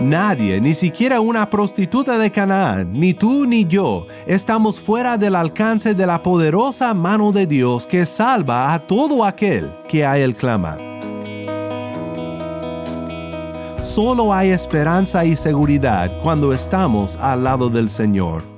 Nadie, ni siquiera una prostituta de Canaán, ni tú ni yo, estamos fuera del alcance de la poderosa mano de Dios que salva a todo aquel que a él clama. Solo hay esperanza y seguridad cuando estamos al lado del Señor.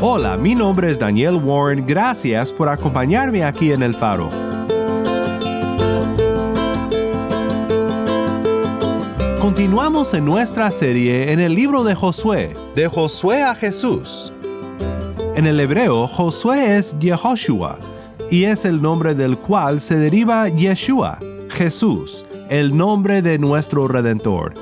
Hola, mi nombre es Daniel Warren, gracias por acompañarme aquí en El Faro. Continuamos en nuestra serie en el libro de Josué, de Josué a Jesús. En el hebreo, Josué es Yehoshua, y es el nombre del cual se deriva Yeshua, Jesús, el nombre de nuestro Redentor.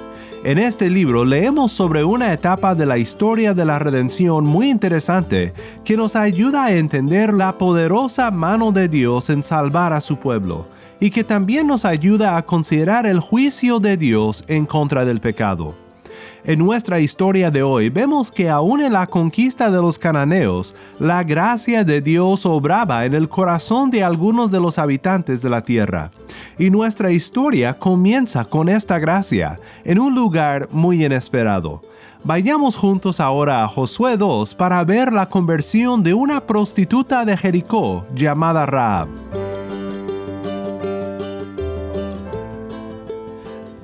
En este libro leemos sobre una etapa de la historia de la redención muy interesante que nos ayuda a entender la poderosa mano de Dios en salvar a su pueblo y que también nos ayuda a considerar el juicio de Dios en contra del pecado. En nuestra historia de hoy vemos que aún en la conquista de los cananeos, la gracia de Dios obraba en el corazón de algunos de los habitantes de la tierra. Y nuestra historia comienza con esta gracia, en un lugar muy inesperado. Vayamos juntos ahora a Josué 2 para ver la conversión de una prostituta de Jericó llamada Raab.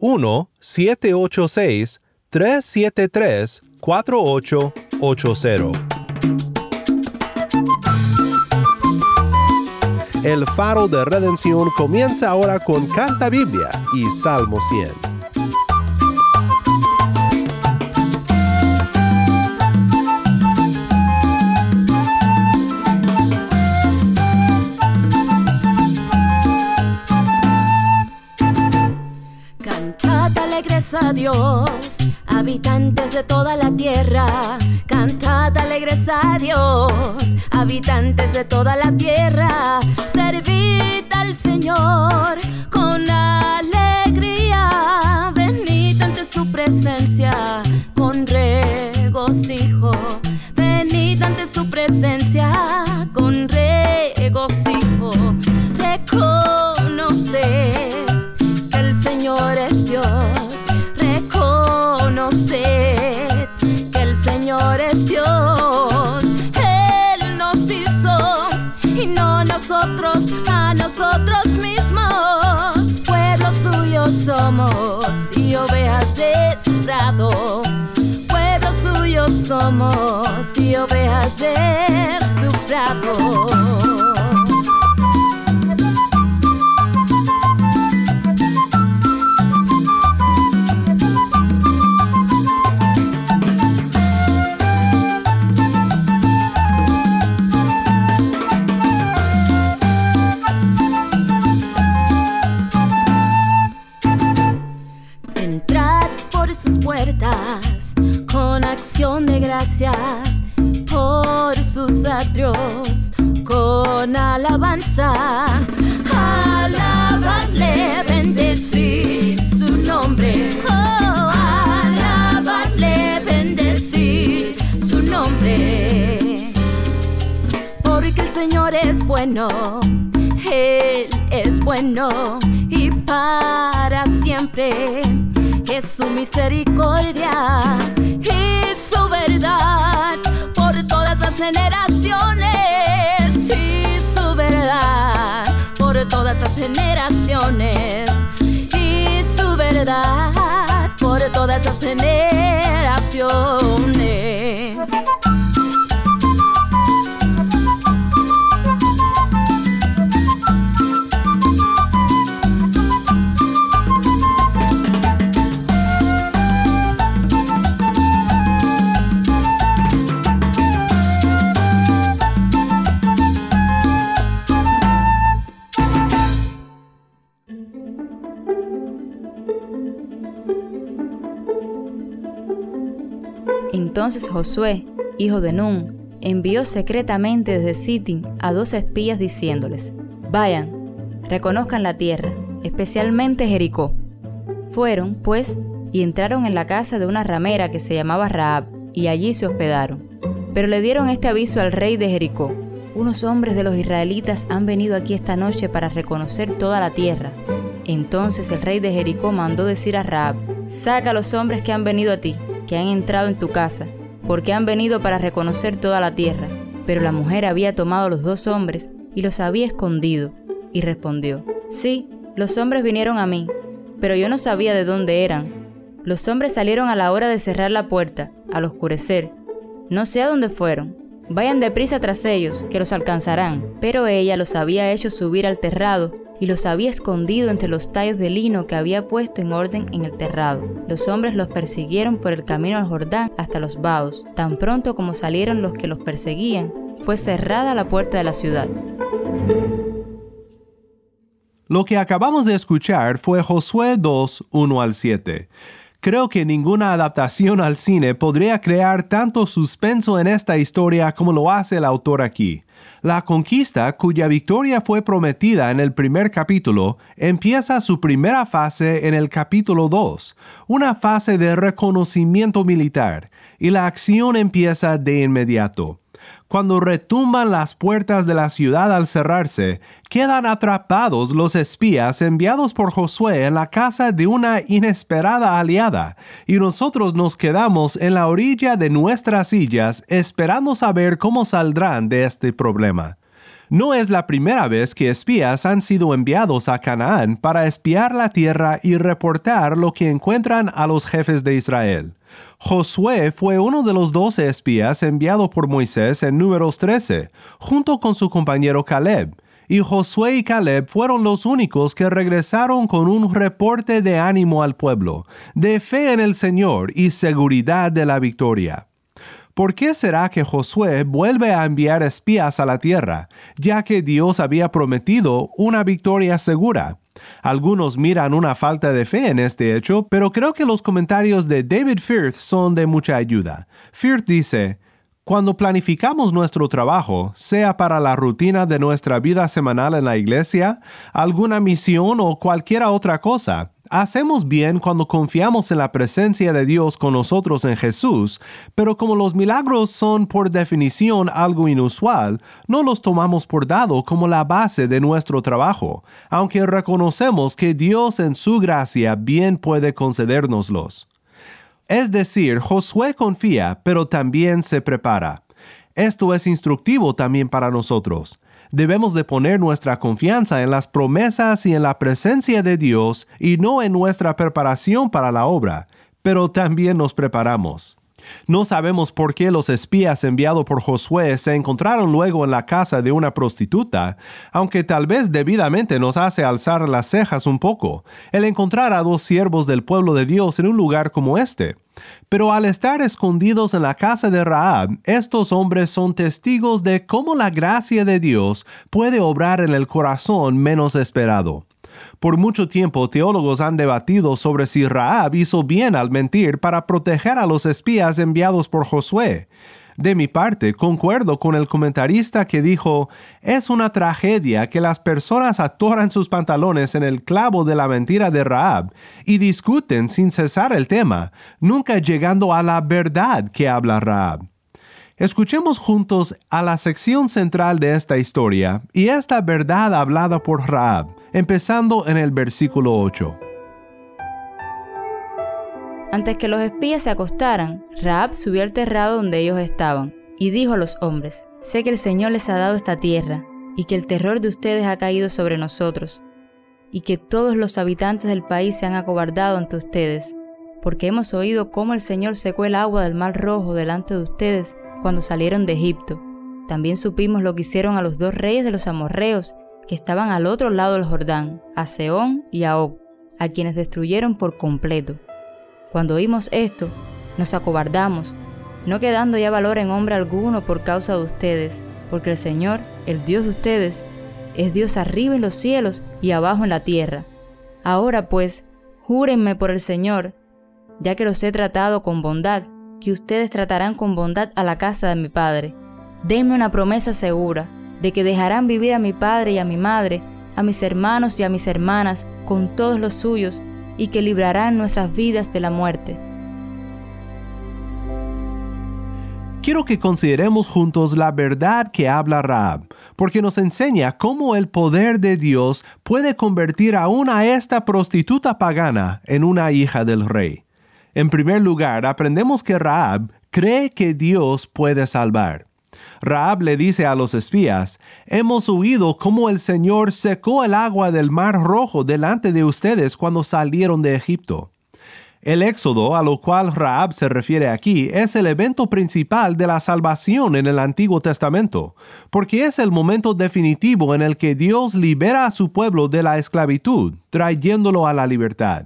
1-786-373-4880. El faro de redención comienza ahora con Canta Biblia y Salmo 100. A Dios, habitantes de toda la tierra, cantad alegres a Dios, habitantes de toda la tierra, servid al Señor con alegría, venid ante su presencia con regocijo, venid ante su presencia con regocijo, reconocer que el Señor es Dios prado. Pueblo suyo somos y ovejas de su prado. Alabanza. Alabarle, bendecir su nombre. Oh, alabarle, bendecir su nombre. Porque el Señor es bueno, Él es bueno y para siempre es su misericordia y su verdad todas las generaciones. y su verdad por todas las generaciones y su verdad por todas las generaciones. Entonces Josué, hijo de Nun, envió secretamente desde Sittim a dos espías diciéndoles, Vayan, reconozcan la tierra, especialmente Jericó. Fueron, pues, y entraron en la casa de una ramera que se llamaba Raab, y allí se hospedaron. Pero le dieron este aviso al rey de Jericó. Unos hombres de los israelitas han venido aquí esta noche para reconocer toda la tierra. Entonces el rey de Jericó mandó decir a Raab, Saca a los hombres que han venido a ti, que han entrado en tu casa, porque han venido para reconocer toda la tierra. Pero la mujer había tomado los dos hombres y los había escondido, y respondió, Sí, los hombres vinieron a mí, pero yo no sabía de dónde eran. Los hombres salieron a la hora de cerrar la puerta, al oscurecer. No sé a dónde fueron. Vayan deprisa tras ellos, que los alcanzarán. Pero ella los había hecho subir al terrado y los había escondido entre los tallos de lino que había puesto en orden en el terrado. Los hombres los persiguieron por el camino al Jordán hasta los vados. Tan pronto como salieron los que los perseguían, fue cerrada la puerta de la ciudad. Lo que acabamos de escuchar fue Josué 2, 1 al 7. Creo que ninguna adaptación al cine podría crear tanto suspenso en esta historia como lo hace el autor aquí. La conquista, cuya victoria fue prometida en el primer capítulo, empieza su primera fase en el capítulo 2, una fase de reconocimiento militar, y la acción empieza de inmediato. Cuando retumban las puertas de la ciudad al cerrarse, quedan atrapados los espías enviados por Josué en la casa de una inesperada aliada, y nosotros nos quedamos en la orilla de nuestras sillas esperando saber cómo saldrán de este problema. No es la primera vez que espías han sido enviados a Canaán para espiar la tierra y reportar lo que encuentran a los jefes de Israel. Josué fue uno de los doce espías enviados por Moisés en números 13, junto con su compañero Caleb, y Josué y Caleb fueron los únicos que regresaron con un reporte de ánimo al pueblo, de fe en el Señor y seguridad de la victoria. ¿Por qué será que Josué vuelve a enviar espías a la tierra, ya que Dios había prometido una victoria segura? Algunos miran una falta de fe en este hecho, pero creo que los comentarios de David Firth son de mucha ayuda. Firth dice, cuando planificamos nuestro trabajo, sea para la rutina de nuestra vida semanal en la iglesia, alguna misión o cualquier otra cosa, Hacemos bien cuando confiamos en la presencia de Dios con nosotros en Jesús, pero como los milagros son por definición algo inusual, no los tomamos por dado como la base de nuestro trabajo, aunque reconocemos que Dios en su gracia bien puede concedérnoslos. Es decir, Josué confía, pero también se prepara. Esto es instructivo también para nosotros debemos de poner nuestra confianza en las promesas y en la presencia de Dios y no en nuestra preparación para la obra, pero también nos preparamos. No sabemos por qué los espías enviados por Josué se encontraron luego en la casa de una prostituta, aunque tal vez debidamente nos hace alzar las cejas un poco el encontrar a dos siervos del pueblo de Dios en un lugar como este. Pero al estar escondidos en la casa de Raab, estos hombres son testigos de cómo la gracia de Dios puede obrar en el corazón menos esperado. Por mucho tiempo teólogos han debatido sobre si Raab hizo bien al mentir para proteger a los espías enviados por Josué. De mi parte, concuerdo con el comentarista que dijo, es una tragedia que las personas atoran sus pantalones en el clavo de la mentira de Raab y discuten sin cesar el tema, nunca llegando a la verdad que habla Raab. Escuchemos juntos a la sección central de esta historia y esta verdad hablada por Raab, empezando en el versículo 8. Antes que los espías se acostaran, Raab subió al terrado donde ellos estaban y dijo a los hombres, sé que el Señor les ha dado esta tierra, y que el terror de ustedes ha caído sobre nosotros, y que todos los habitantes del país se han acobardado ante ustedes, porque hemos oído cómo el Señor secó el agua del mar rojo delante de ustedes cuando salieron de Egipto. También supimos lo que hicieron a los dos reyes de los amorreos, que estaban al otro lado del Jordán, a Seón y a Og, a quienes destruyeron por completo. Cuando oímos esto, nos acobardamos, no quedando ya valor en hombre alguno por causa de ustedes, porque el Señor, el Dios de ustedes, es Dios arriba en los cielos y abajo en la tierra. Ahora pues, júrenme por el Señor, ya que los he tratado con bondad, que ustedes tratarán con bondad a la casa de mi Padre. Denme una promesa segura, de que dejarán vivir a mi Padre y a mi Madre, a mis hermanos y a mis hermanas, con todos los suyos, y que librarán nuestras vidas de la muerte. quiero que consideremos juntos la verdad que habla Raab, porque nos enseña cómo el poder de Dios puede convertir aún a esta prostituta pagana en una hija del rey. En primer lugar, aprendemos que Raab cree que Dios puede salvar. Raab le dice a los espías, Hemos oído cómo el Señor secó el agua del mar rojo delante de ustedes cuando salieron de Egipto. El éxodo a lo cual Raab se refiere aquí es el evento principal de la salvación en el Antiguo Testamento, porque es el momento definitivo en el que Dios libera a su pueblo de la esclavitud, trayéndolo a la libertad.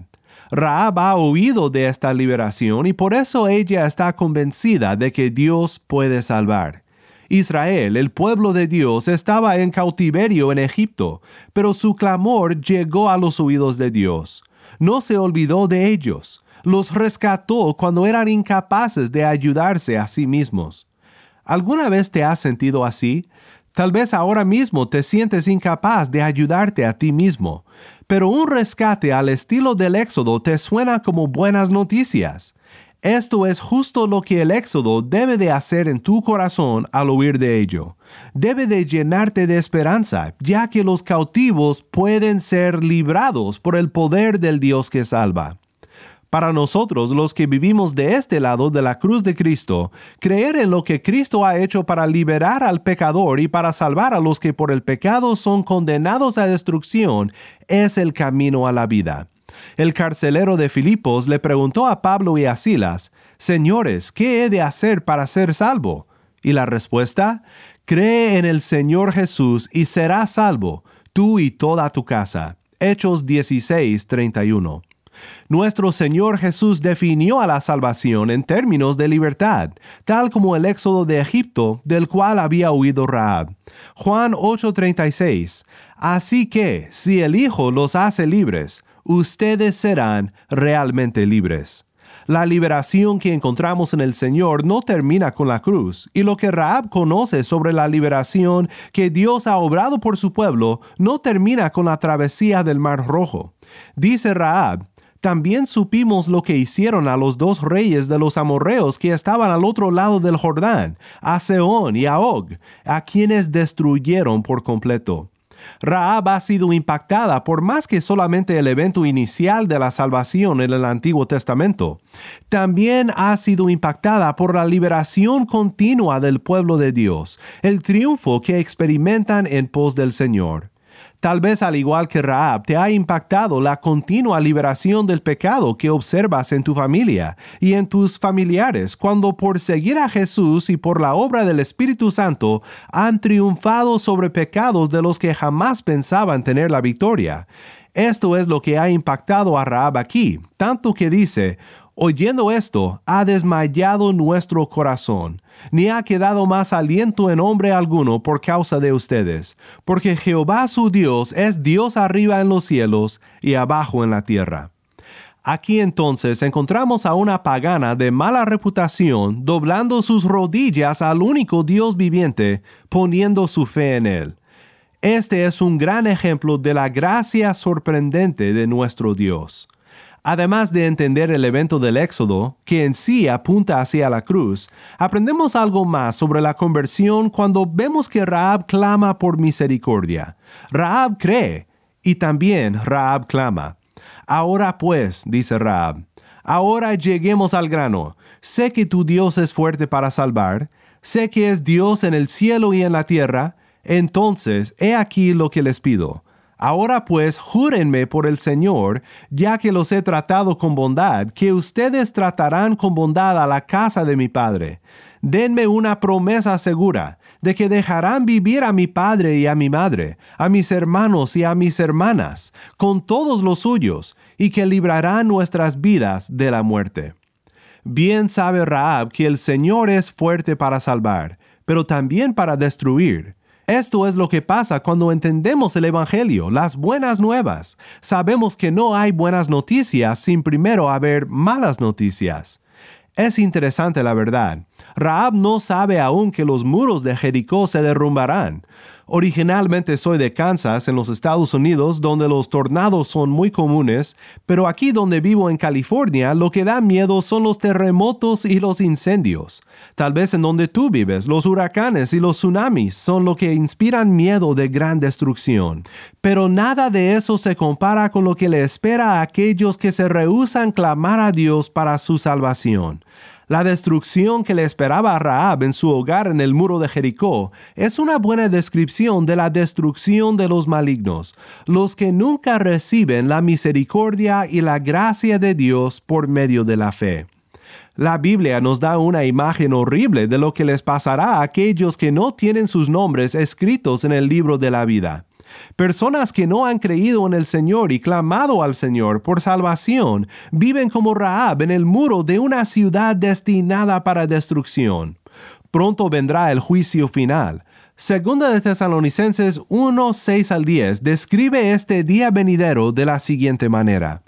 Raab ha oído de esta liberación y por eso ella está convencida de que Dios puede salvar. Israel, el pueblo de Dios, estaba en cautiverio en Egipto, pero su clamor llegó a los oídos de Dios. No se olvidó de ellos los rescató cuando eran incapaces de ayudarse a sí mismos. ¿Alguna vez te has sentido así? Tal vez ahora mismo te sientes incapaz de ayudarte a ti mismo, pero un rescate al estilo del Éxodo te suena como buenas noticias. Esto es justo lo que el Éxodo debe de hacer en tu corazón al oír de ello. Debe de llenarte de esperanza, ya que los cautivos pueden ser librados por el poder del Dios que salva. Para nosotros, los que vivimos de este lado de la cruz de Cristo, creer en lo que Cristo ha hecho para liberar al pecador y para salvar a los que por el pecado son condenados a destrucción es el camino a la vida. El carcelero de Filipos le preguntó a Pablo y a Silas, Señores, ¿qué he de hacer para ser salvo? Y la respuesta, Cree en el Señor Jesús y serás salvo, tú y toda tu casa. Hechos 16, 31. Nuestro Señor Jesús definió a la salvación en términos de libertad, tal como el éxodo de Egipto del cual había huido Raab. Juan 8:36 Así que, si el Hijo los hace libres, ustedes serán realmente libres. La liberación que encontramos en el Señor no termina con la cruz, y lo que Raab conoce sobre la liberación que Dios ha obrado por su pueblo no termina con la travesía del Mar Rojo. Dice Raab, también supimos lo que hicieron a los dos reyes de los amorreos que estaban al otro lado del Jordán, a Seón y a Og, a quienes destruyeron por completo. Raab ha sido impactada por más que solamente el evento inicial de la salvación en el Antiguo Testamento. También ha sido impactada por la liberación continua del pueblo de Dios, el triunfo que experimentan en pos del Señor. Tal vez al igual que Raab te ha impactado la continua liberación del pecado que observas en tu familia y en tus familiares cuando por seguir a Jesús y por la obra del Espíritu Santo han triunfado sobre pecados de los que jamás pensaban tener la victoria. Esto es lo que ha impactado a Raab aquí, tanto que dice, Oyendo esto, ha desmayado nuestro corazón, ni ha quedado más aliento en hombre alguno por causa de ustedes, porque Jehová su Dios es Dios arriba en los cielos y abajo en la tierra. Aquí entonces encontramos a una pagana de mala reputación doblando sus rodillas al único Dios viviente, poniendo su fe en él. Este es un gran ejemplo de la gracia sorprendente de nuestro Dios. Además de entender el evento del Éxodo, que en sí apunta hacia la cruz, aprendemos algo más sobre la conversión cuando vemos que Raab clama por misericordia. Raab cree y también Raab clama. Ahora pues, dice Raab, ahora lleguemos al grano. Sé que tu Dios es fuerte para salvar. Sé que es Dios en el cielo y en la tierra, entonces he aquí lo que les pido. Ahora pues júrenme por el Señor, ya que los he tratado con bondad, que ustedes tratarán con bondad a la casa de mi Padre. Denme una promesa segura, de que dejarán vivir a mi padre y a mi madre, a mis hermanos y a mis hermanas, con todos los suyos, y que librarán nuestras vidas de la muerte. Bien sabe Raab que el Señor es fuerte para salvar, pero también para destruir. Esto es lo que pasa cuando entendemos el Evangelio, las buenas nuevas. Sabemos que no hay buenas noticias sin primero haber malas noticias. Es interesante la verdad. Raab no sabe aún que los muros de Jericó se derrumbarán. Originalmente soy de Kansas, en los Estados Unidos, donde los tornados son muy comunes, pero aquí donde vivo en California, lo que da miedo son los terremotos y los incendios. Tal vez en donde tú vives, los huracanes y los tsunamis son lo que inspiran miedo de gran destrucción. Pero nada de eso se compara con lo que le espera a aquellos que se rehúsan clamar a Dios para su salvación. La destrucción que le esperaba a Raab en su hogar en el muro de Jericó es una buena descripción de la destrucción de los malignos, los que nunca reciben la misericordia y la gracia de Dios por medio de la fe. La Biblia nos da una imagen horrible de lo que les pasará a aquellos que no tienen sus nombres escritos en el libro de la vida. Personas que no han creído en el Señor y clamado al Señor por salvación viven como Raab en el muro de una ciudad destinada para destrucción. Pronto vendrá el juicio final. Segunda de Tesalonicenses 1, 6 al 10 describe este día venidero de la siguiente manera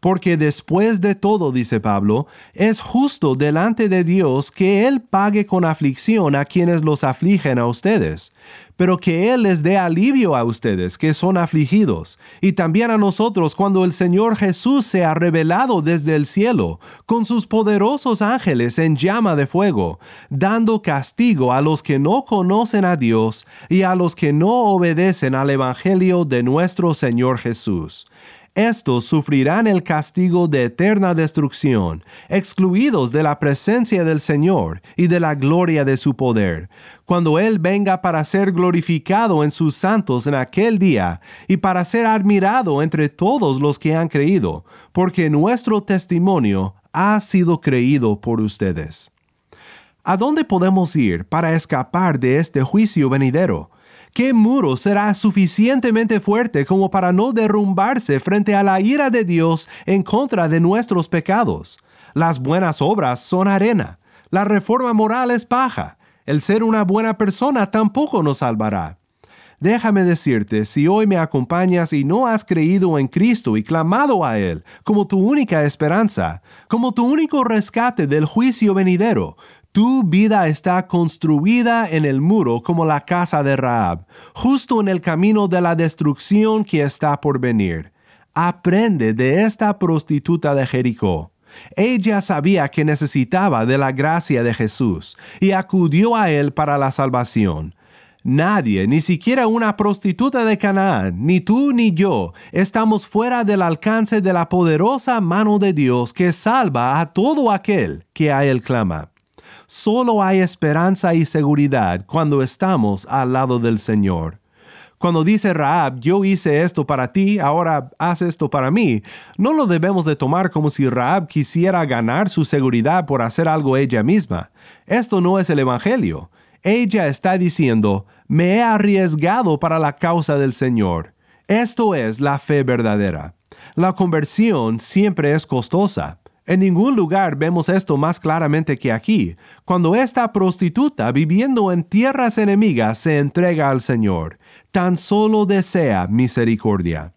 porque después de todo, dice Pablo, es justo delante de Dios que Él pague con aflicción a quienes los afligen a ustedes, pero que Él les dé alivio a ustedes que son afligidos, y también a nosotros cuando el Señor Jesús se ha revelado desde el cielo, con sus poderosos ángeles en llama de fuego, dando castigo a los que no conocen a Dios y a los que no obedecen al Evangelio de nuestro Señor Jesús estos sufrirán el castigo de eterna destrucción, excluidos de la presencia del Señor y de la gloria de su poder, cuando Él venga para ser glorificado en sus santos en aquel día y para ser admirado entre todos los que han creído, porque nuestro testimonio ha sido creído por ustedes. ¿A dónde podemos ir para escapar de este juicio venidero? ¿Qué muro será suficientemente fuerte como para no derrumbarse frente a la ira de Dios en contra de nuestros pecados? Las buenas obras son arena. La reforma moral es paja. El ser una buena persona tampoco nos salvará. Déjame decirte, si hoy me acompañas y no has creído en Cristo y clamado a Él como tu única esperanza, como tu único rescate del juicio venidero, tu vida está construida en el muro como la casa de Raab, justo en el camino de la destrucción que está por venir. Aprende de esta prostituta de Jericó. Ella sabía que necesitaba de la gracia de Jesús y acudió a él para la salvación. Nadie, ni siquiera una prostituta de Canaán, ni tú ni yo, estamos fuera del alcance de la poderosa mano de Dios que salva a todo aquel que a él clama. Solo hay esperanza y seguridad cuando estamos al lado del Señor. Cuando dice Raab, yo hice esto para ti, ahora haz esto para mí, no lo debemos de tomar como si Raab quisiera ganar su seguridad por hacer algo ella misma. Esto no es el Evangelio. Ella está diciendo, me he arriesgado para la causa del Señor. Esto es la fe verdadera. La conversión siempre es costosa. En ningún lugar vemos esto más claramente que aquí, cuando esta prostituta viviendo en tierras enemigas se entrega al Señor, tan solo desea misericordia.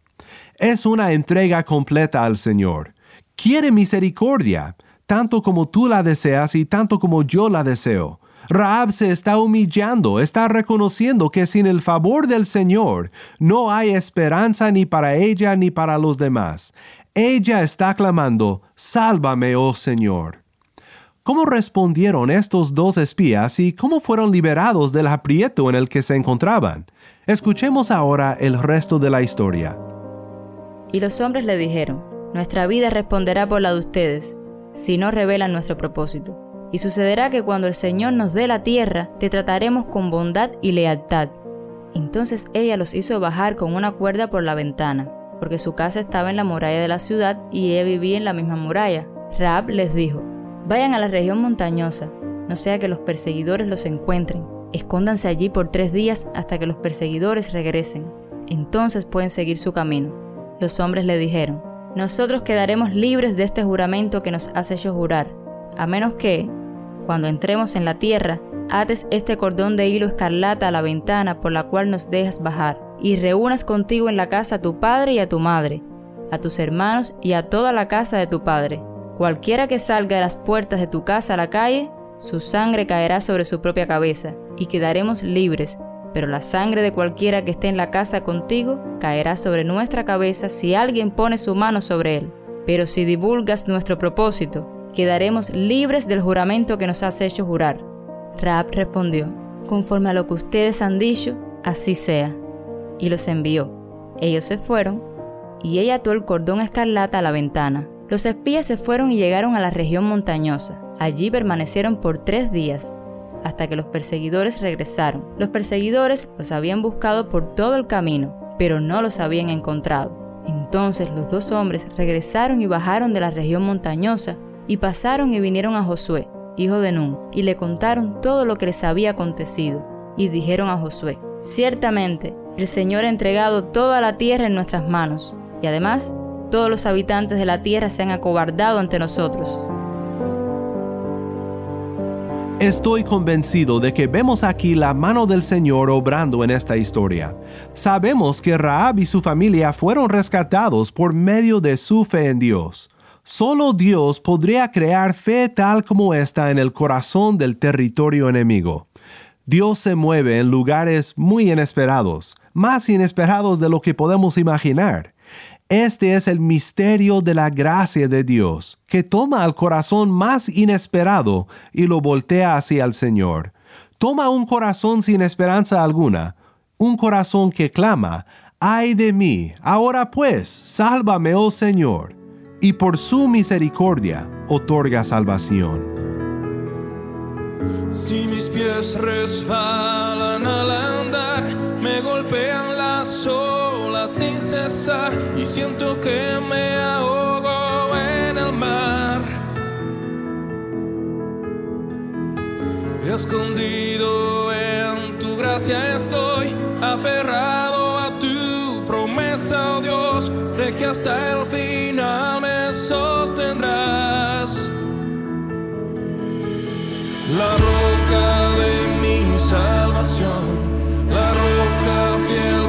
Es una entrega completa al Señor. Quiere misericordia, tanto como tú la deseas y tanto como yo la deseo. Raab se está humillando, está reconociendo que sin el favor del Señor no hay esperanza ni para ella ni para los demás. Ella está clamando, Sálvame, oh Señor. ¿Cómo respondieron estos dos espías y cómo fueron liberados del aprieto en el que se encontraban? Escuchemos ahora el resto de la historia. Y los hombres le dijeron, Nuestra vida responderá por la de ustedes, si no revelan nuestro propósito. Y sucederá que cuando el Señor nos dé la tierra, te trataremos con bondad y lealtad. Entonces ella los hizo bajar con una cuerda por la ventana, porque su casa estaba en la muralla de la ciudad y ella vivía en la misma muralla. Raab les dijo, vayan a la región montañosa, no sea que los perseguidores los encuentren. Escóndanse allí por tres días hasta que los perseguidores regresen. Entonces pueden seguir su camino. Los hombres le dijeron, nosotros quedaremos libres de este juramento que nos has hecho jurar, a menos que, cuando entremos en la tierra, ates este cordón de hilo escarlata a la ventana por la cual nos dejas bajar, y reúnas contigo en la casa a tu padre y a tu madre, a tus hermanos y a toda la casa de tu padre. Cualquiera que salga de las puertas de tu casa a la calle, su sangre caerá sobre su propia cabeza, y quedaremos libres, pero la sangre de cualquiera que esté en la casa contigo caerá sobre nuestra cabeza si alguien pone su mano sobre él. Pero si divulgas nuestro propósito, quedaremos libres del juramento que nos has hecho jurar. Raab respondió, conforme a lo que ustedes han dicho, así sea. Y los envió. Ellos se fueron, y ella ató el cordón escarlata a la ventana. Los espías se fueron y llegaron a la región montañosa. Allí permanecieron por tres días, hasta que los perseguidores regresaron. Los perseguidores los habían buscado por todo el camino, pero no los habían encontrado. Entonces los dos hombres regresaron y bajaron de la región montañosa y pasaron y vinieron a Josué, hijo de Nun, y le contaron todo lo que les había acontecido. Y dijeron a Josué, ciertamente, el Señor ha entregado toda la tierra en nuestras manos, y además, todos los habitantes de la tierra se han acobardado ante nosotros. Estoy convencido de que vemos aquí la mano del Señor obrando en esta historia. Sabemos que Raab y su familia fueron rescatados por medio de su fe en Dios. Solo Dios podría crear fe tal como esta en el corazón del territorio enemigo. Dios se mueve en lugares muy inesperados, más inesperados de lo que podemos imaginar. Este es el misterio de la gracia de Dios, que toma al corazón más inesperado y lo voltea hacia el Señor. Toma un corazón sin esperanza alguna, un corazón que clama, ay de mí, ahora pues, sálvame, oh Señor, y por su misericordia otorga salvación. Si mis pies resbalan al andar, me golpean las olas sin cesar y siento que me ahogo en el mar. Escondido en tu gracia estoy, aferrado a tu promesa, oh Dios, de que hasta el final me sostendrás. La roca de mi salvación, la roca fiel,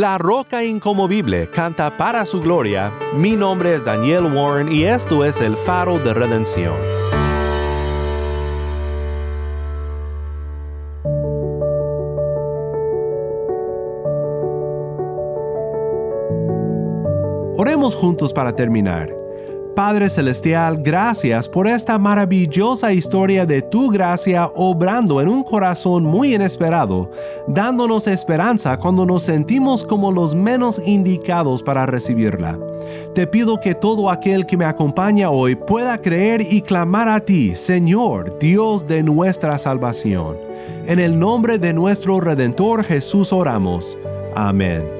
La roca incomovible canta para su gloria. Mi nombre es Daniel Warren y esto es el faro de redención. Oremos juntos para terminar. Padre Celestial, gracias por esta maravillosa historia de tu gracia obrando en un corazón muy inesperado, dándonos esperanza cuando nos sentimos como los menos indicados para recibirla. Te pido que todo aquel que me acompaña hoy pueda creer y clamar a ti, Señor, Dios de nuestra salvación. En el nombre de nuestro Redentor Jesús oramos. Amén.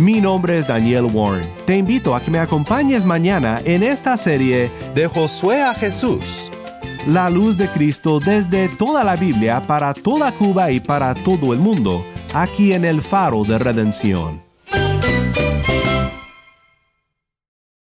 Mi nombre es Daniel Warren. Te invito a que me acompañes mañana en esta serie de Josué a Jesús. La luz de Cristo desde toda la Biblia para toda Cuba y para todo el mundo, aquí en el faro de redención.